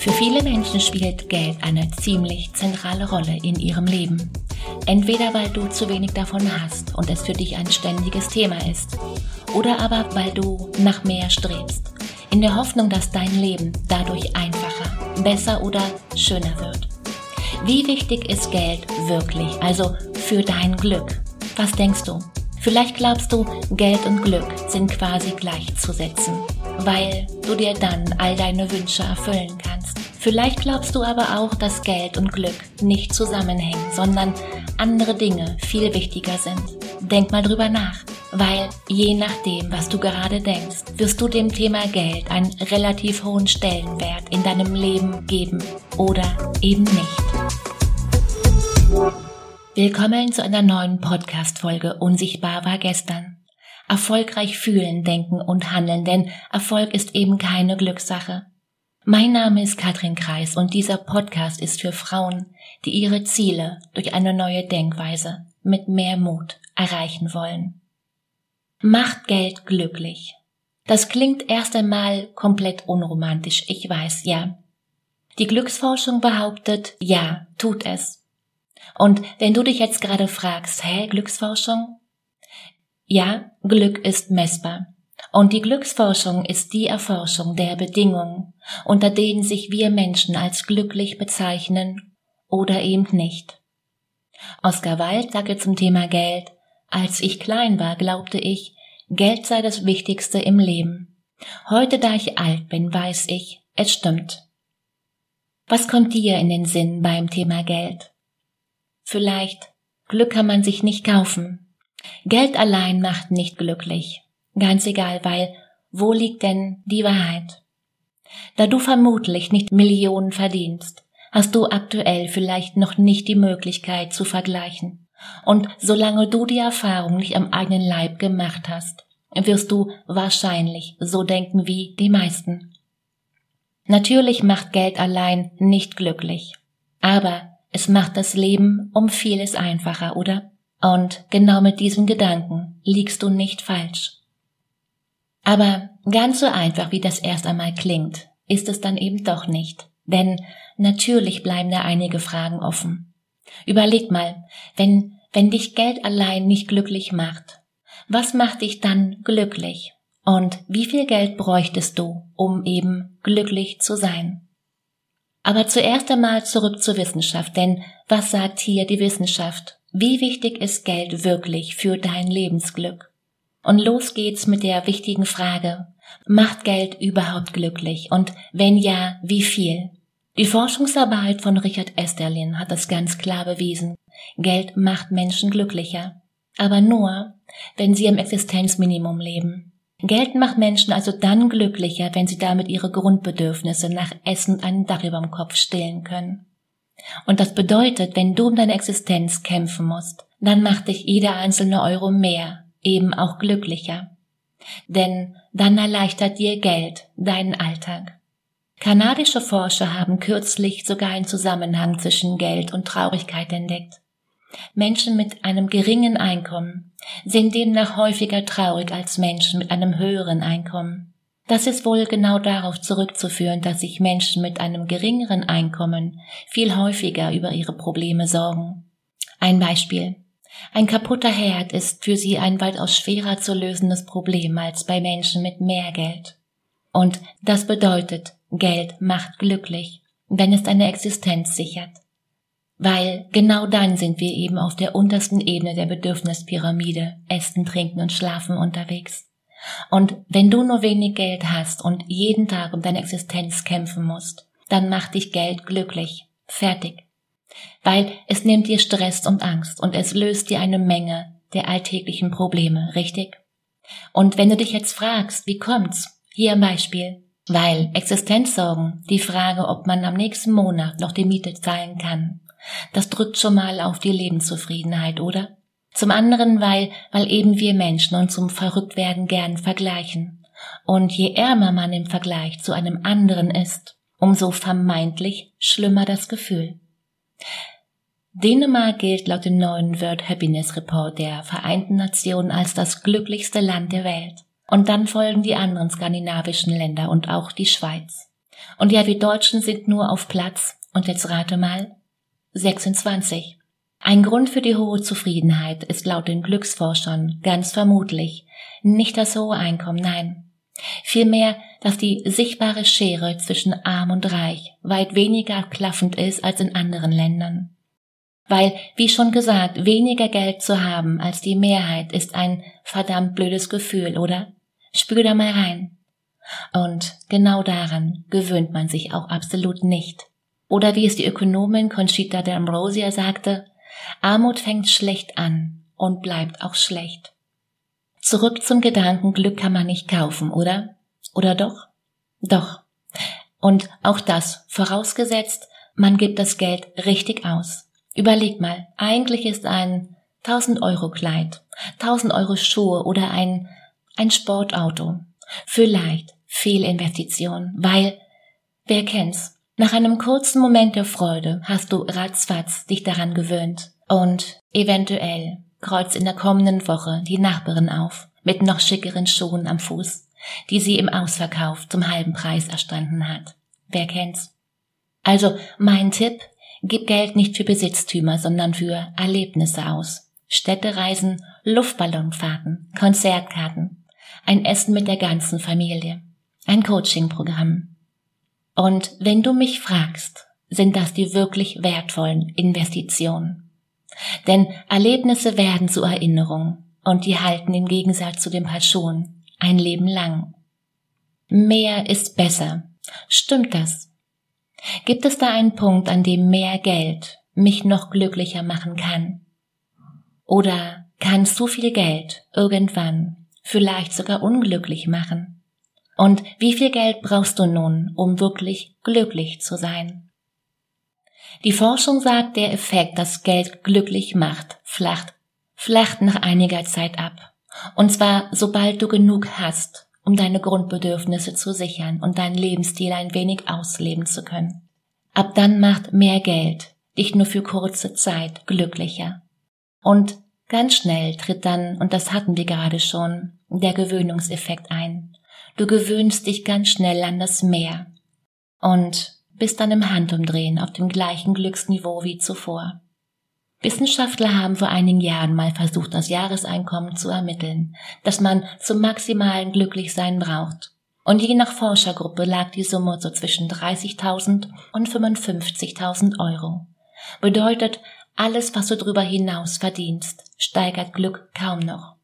Für viele Menschen spielt Geld eine ziemlich zentrale Rolle in ihrem Leben. Entweder weil du zu wenig davon hast und es für dich ein ständiges Thema ist, oder aber weil du nach mehr strebst, in der Hoffnung, dass dein Leben dadurch einfacher, besser oder schöner wird. Wie wichtig ist Geld wirklich, also für dein Glück? Was denkst du? Vielleicht glaubst du, Geld und Glück sind quasi gleichzusetzen, weil du dir dann all deine Wünsche erfüllen kannst. Vielleicht glaubst du aber auch, dass Geld und Glück nicht zusammenhängen, sondern andere Dinge viel wichtiger sind. Denk mal drüber nach, weil je nachdem, was du gerade denkst, wirst du dem Thema Geld einen relativ hohen Stellenwert in deinem Leben geben oder eben nicht. Willkommen zu einer neuen Podcast-Folge Unsichtbar war gestern. Erfolgreich fühlen, denken und handeln, denn Erfolg ist eben keine Glückssache. Mein Name ist Katrin Kreis und dieser Podcast ist für Frauen, die ihre Ziele durch eine neue Denkweise mit mehr Mut erreichen wollen. Macht Geld glücklich. Das klingt erst einmal komplett unromantisch, ich weiß, ja. Die Glücksforschung behauptet, ja, tut es. Und wenn du dich jetzt gerade fragst, hä, Glücksforschung? Ja, Glück ist messbar. Und die Glücksforschung ist die Erforschung der Bedingungen, unter denen sich wir Menschen als glücklich bezeichnen oder eben nicht. Oskar Wilde sagte zum Thema Geld, als ich klein war, glaubte ich, Geld sei das Wichtigste im Leben. Heute, da ich alt bin, weiß ich, es stimmt. Was kommt dir in den Sinn beim Thema Geld? Vielleicht Glück kann man sich nicht kaufen. Geld allein macht nicht glücklich. Ganz egal, weil wo liegt denn die Wahrheit? Da du vermutlich nicht Millionen verdienst, hast du aktuell vielleicht noch nicht die Möglichkeit zu vergleichen. Und solange du die Erfahrung nicht am eigenen Leib gemacht hast, wirst du wahrscheinlich so denken wie die meisten. Natürlich macht Geld allein nicht glücklich. Aber es macht das Leben um vieles einfacher, oder? Und genau mit diesem Gedanken liegst du nicht falsch. Aber ganz so einfach, wie das erst einmal klingt, ist es dann eben doch nicht. Denn natürlich bleiben da einige Fragen offen. Überleg mal, wenn, wenn dich Geld allein nicht glücklich macht, was macht dich dann glücklich? Und wie viel Geld bräuchtest du, um eben glücklich zu sein? Aber zuerst einmal zurück zur Wissenschaft, denn was sagt hier die Wissenschaft? Wie wichtig ist Geld wirklich für dein Lebensglück? Und los geht's mit der wichtigen Frage, macht Geld überhaupt glücklich? Und wenn ja, wie viel? Die Forschungsarbeit von Richard Esterlin hat das ganz klar bewiesen. Geld macht Menschen glücklicher. Aber nur, wenn sie im Existenzminimum leben. Geld macht Menschen also dann glücklicher, wenn sie damit ihre Grundbedürfnisse nach Essen einem Dach über dem Kopf stillen können. Und das bedeutet, wenn du um deine Existenz kämpfen musst, dann macht dich jeder einzelne Euro mehr eben auch glücklicher. Denn dann erleichtert dir Geld deinen Alltag. Kanadische Forscher haben kürzlich sogar einen Zusammenhang zwischen Geld und Traurigkeit entdeckt. Menschen mit einem geringen Einkommen sind demnach häufiger traurig als Menschen mit einem höheren Einkommen. Das ist wohl genau darauf zurückzuführen, dass sich Menschen mit einem geringeren Einkommen viel häufiger über ihre Probleme sorgen. Ein Beispiel. Ein kaputter Herd ist für sie ein weitaus schwerer zu lösendes Problem als bei Menschen mit mehr Geld. Und das bedeutet, Geld macht glücklich, wenn es deine Existenz sichert weil genau dann sind wir eben auf der untersten Ebene der Bedürfnispyramide, essen, trinken und schlafen unterwegs. Und wenn du nur wenig Geld hast und jeden Tag um deine Existenz kämpfen musst, dann macht dich Geld glücklich. Fertig. Weil es nimmt dir Stress und Angst und es löst dir eine Menge der alltäglichen Probleme, richtig? Und wenn du dich jetzt fragst, wie kommt's? Hier ein Beispiel. Weil Existenzsorgen, die Frage, ob man am nächsten Monat noch die Miete zahlen kann, das drückt schon mal auf die Lebenszufriedenheit, oder? Zum anderen, weil, weil eben wir Menschen uns zum Verrücktwerden gern vergleichen. Und je ärmer man im Vergleich zu einem anderen ist, umso vermeintlich schlimmer das Gefühl. Dänemark gilt laut dem neuen World Happiness Report der Vereinten Nationen als das glücklichste Land der Welt. Und dann folgen die anderen skandinavischen Länder und auch die Schweiz. Und ja, wir Deutschen sind nur auf Platz, und jetzt rate mal, 26. Ein Grund für die hohe Zufriedenheit ist laut den Glücksforschern ganz vermutlich nicht das hohe Einkommen, nein. Vielmehr, dass die sichtbare Schere zwischen arm und reich weit weniger klaffend ist als in anderen Ländern. Weil, wie schon gesagt, weniger Geld zu haben als die Mehrheit ist ein verdammt blödes Gefühl, oder? Spür da mal rein. Und genau daran gewöhnt man sich auch absolut nicht. Oder wie es die Ökonomin Conchita de Ambrosia sagte, Armut fängt schlecht an und bleibt auch schlecht. Zurück zum Gedanken, Glück kann man nicht kaufen, oder? Oder doch? Doch. Und auch das, vorausgesetzt, man gibt das Geld richtig aus. Überleg mal, eigentlich ist ein 1000 Euro Kleid, 1000 Euro Schuhe oder ein, ein Sportauto vielleicht Fehlinvestition, weil, wer kennt's, nach einem kurzen Moment der Freude hast du ratzfatz dich daran gewöhnt und eventuell kreuzt in der kommenden Woche die Nachbarin auf mit noch schickeren Schuhen am Fuß, die sie im Ausverkauf zum halben Preis erstanden hat. Wer kennt's? Also mein Tipp, gib Geld nicht für Besitztümer, sondern für Erlebnisse aus. Städtereisen, Luftballonfahrten, Konzertkarten, ein Essen mit der ganzen Familie, ein Coachingprogramm. Und wenn du mich fragst, sind das die wirklich wertvollen Investitionen. Denn Erlebnisse werden zu Erinnerungen und die halten im Gegensatz zu dem Paar Schuhen ein Leben lang. Mehr ist besser. Stimmt das? Gibt es da einen Punkt, an dem mehr Geld mich noch glücklicher machen kann? Oder kann zu viel Geld irgendwann vielleicht sogar unglücklich machen? Und wie viel Geld brauchst du nun, um wirklich glücklich zu sein? Die Forschung sagt, der Effekt, dass Geld glücklich macht, flacht, flacht nach einiger Zeit ab. Und zwar sobald du genug hast, um deine Grundbedürfnisse zu sichern und deinen Lebensstil ein wenig ausleben zu können. Ab dann macht mehr Geld dich nur für kurze Zeit glücklicher. Und ganz schnell tritt dann, und das hatten wir gerade schon, der Gewöhnungseffekt ein. Du gewöhnst dich ganz schnell an das Meer und bist dann im Handumdrehen auf dem gleichen Glücksniveau wie zuvor. Wissenschaftler haben vor einigen Jahren mal versucht, das Jahreseinkommen zu ermitteln, das man zum maximalen Glücklichsein braucht. Und je nach Forschergruppe lag die Summe so zwischen 30.000 und 55.000 Euro. Bedeutet, alles, was du darüber hinaus verdienst, steigert Glück kaum noch.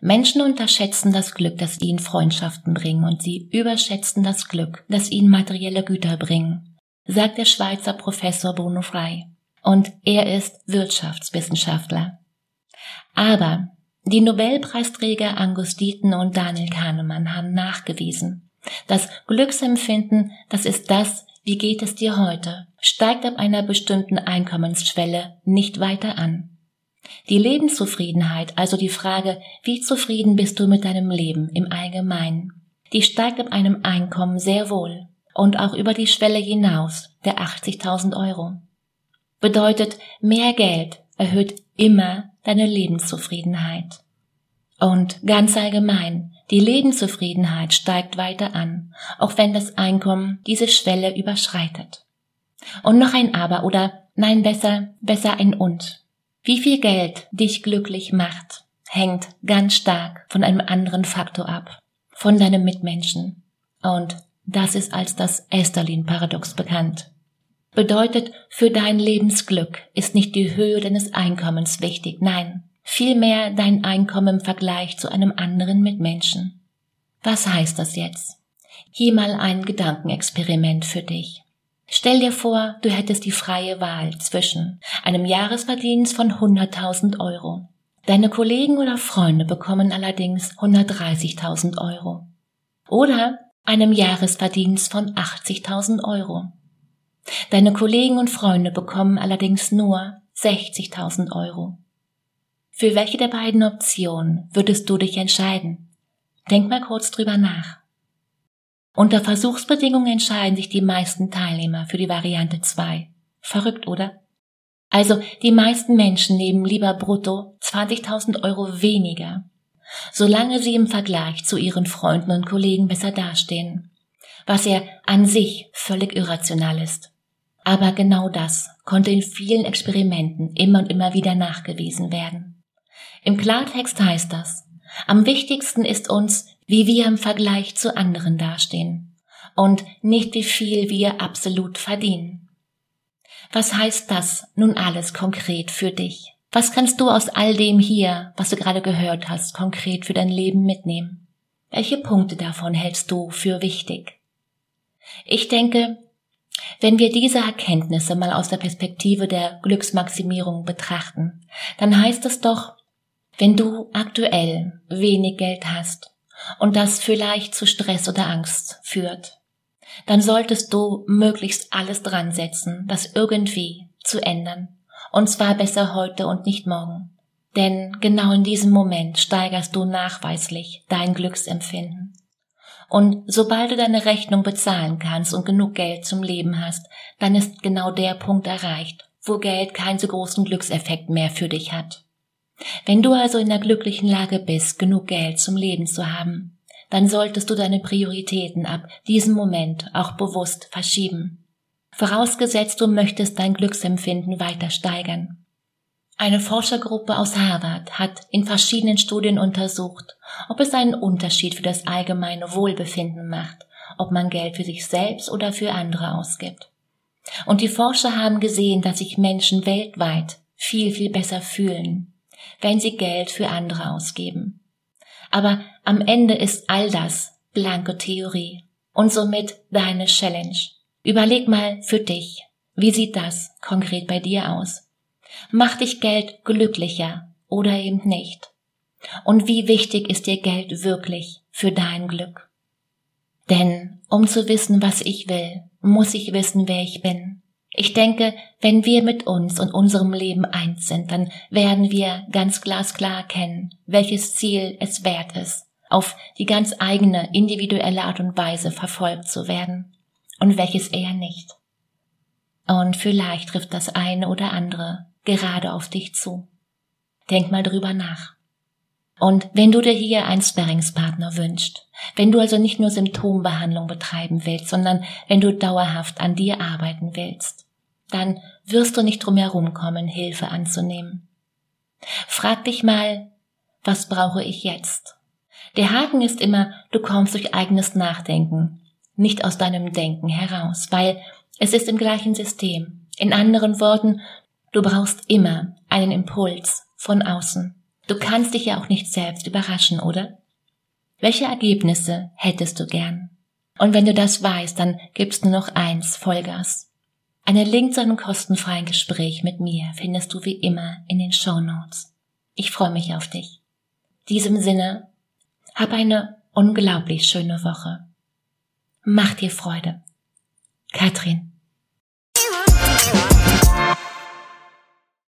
Menschen unterschätzen das Glück, das ihnen Freundschaften bringen, und sie überschätzen das Glück, das ihnen materielle Güter bringen, sagt der Schweizer Professor Bruno Frey. Und er ist Wirtschaftswissenschaftler. Aber die Nobelpreisträger Angus Deaton und Daniel Kahnemann haben nachgewiesen, das Glücksempfinden, das ist das, wie geht es dir heute, steigt ab einer bestimmten Einkommensschwelle nicht weiter an. Die Lebenszufriedenheit, also die Frage, wie zufrieden bist du mit deinem Leben im Allgemeinen, die steigt ab einem Einkommen sehr wohl und auch über die Schwelle hinaus der 80.000 Euro. Bedeutet, mehr Geld erhöht immer deine Lebenszufriedenheit. Und ganz allgemein, die Lebenszufriedenheit steigt weiter an, auch wenn das Einkommen diese Schwelle überschreitet. Und noch ein Aber oder nein besser, besser ein Und. Wie viel Geld dich glücklich macht, hängt ganz stark von einem anderen Faktor ab, von deinem Mitmenschen. Und das ist als das Esterlin-Paradox bekannt. Bedeutet, für dein Lebensglück ist nicht die Höhe deines Einkommens wichtig, nein, vielmehr dein Einkommen im Vergleich zu einem anderen Mitmenschen. Was heißt das jetzt? Hier mal ein Gedankenexperiment für dich. Stell dir vor, du hättest die freie Wahl zwischen einem Jahresverdienst von 100.000 Euro. Deine Kollegen oder Freunde bekommen allerdings 130.000 Euro. Oder einem Jahresverdienst von 80.000 Euro. Deine Kollegen und Freunde bekommen allerdings nur 60.000 Euro. Für welche der beiden Optionen würdest du dich entscheiden? Denk mal kurz drüber nach. Unter Versuchsbedingungen entscheiden sich die meisten Teilnehmer für die Variante 2. Verrückt, oder? Also die meisten Menschen nehmen lieber brutto 20.000 Euro weniger, solange sie im Vergleich zu ihren Freunden und Kollegen besser dastehen. was ja an sich völlig irrational ist. Aber genau das konnte in vielen Experimenten immer und immer wieder nachgewiesen werden. Im Klartext heißt das, am wichtigsten ist uns, wie wir im Vergleich zu anderen dastehen und nicht wie viel wir absolut verdienen. Was heißt das nun alles konkret für dich? Was kannst du aus all dem hier, was du gerade gehört hast, konkret für dein Leben mitnehmen? Welche Punkte davon hältst du für wichtig? Ich denke, wenn wir diese Erkenntnisse mal aus der Perspektive der Glücksmaximierung betrachten, dann heißt es doch, wenn du aktuell wenig Geld hast und das vielleicht zu Stress oder Angst führt, dann solltest du möglichst alles dran setzen, das irgendwie zu ändern. Und zwar besser heute und nicht morgen. Denn genau in diesem Moment steigerst du nachweislich dein Glücksempfinden. Und sobald du deine Rechnung bezahlen kannst und genug Geld zum Leben hast, dann ist genau der Punkt erreicht, wo Geld keinen so großen Glückseffekt mehr für dich hat. Wenn du also in der glücklichen Lage bist, genug Geld zum Leben zu haben, dann solltest du deine Prioritäten ab diesem Moment auch bewusst verschieben. Vorausgesetzt du möchtest dein Glücksempfinden weiter steigern. Eine Forschergruppe aus Harvard hat in verschiedenen Studien untersucht, ob es einen Unterschied für das allgemeine Wohlbefinden macht, ob man Geld für sich selbst oder für andere ausgibt. Und die Forscher haben gesehen, dass sich Menschen weltweit viel, viel besser fühlen, wenn sie Geld für andere ausgeben. Aber am Ende ist all das blanke Theorie und somit deine Challenge. Überleg mal für dich, wie sieht das konkret bei dir aus? Macht dich Geld glücklicher oder eben nicht? Und wie wichtig ist dir Geld wirklich für dein Glück? Denn um zu wissen, was ich will, muss ich wissen, wer ich bin. Ich denke, wenn wir mit uns und unserem Leben eins sind, dann werden wir ganz glasklar erkennen, welches Ziel es wert ist, auf die ganz eigene individuelle Art und Weise verfolgt zu werden und welches eher nicht. Und vielleicht trifft das eine oder andere gerade auf dich zu. Denk mal drüber nach. Und wenn du dir hier einen Sparringspartner wünschst, wenn du also nicht nur Symptombehandlung betreiben willst, sondern wenn du dauerhaft an dir arbeiten willst, dann wirst du nicht drum herum kommen, Hilfe anzunehmen. Frag dich mal, was brauche ich jetzt? Der Haken ist immer, du kommst durch eigenes Nachdenken, nicht aus deinem Denken heraus, weil es ist im gleichen System. In anderen Worten, du brauchst immer einen Impuls von außen. Du kannst dich ja auch nicht selbst überraschen, oder? Welche Ergebnisse hättest du gern? Und wenn du das weißt, dann gibst du noch eins Vollgas. Einen Link zu einem kostenfreien Gespräch mit mir findest du wie immer in den Show Notes. Ich freue mich auf dich. In diesem Sinne, hab eine unglaublich schöne Woche. Mach dir Freude. Katrin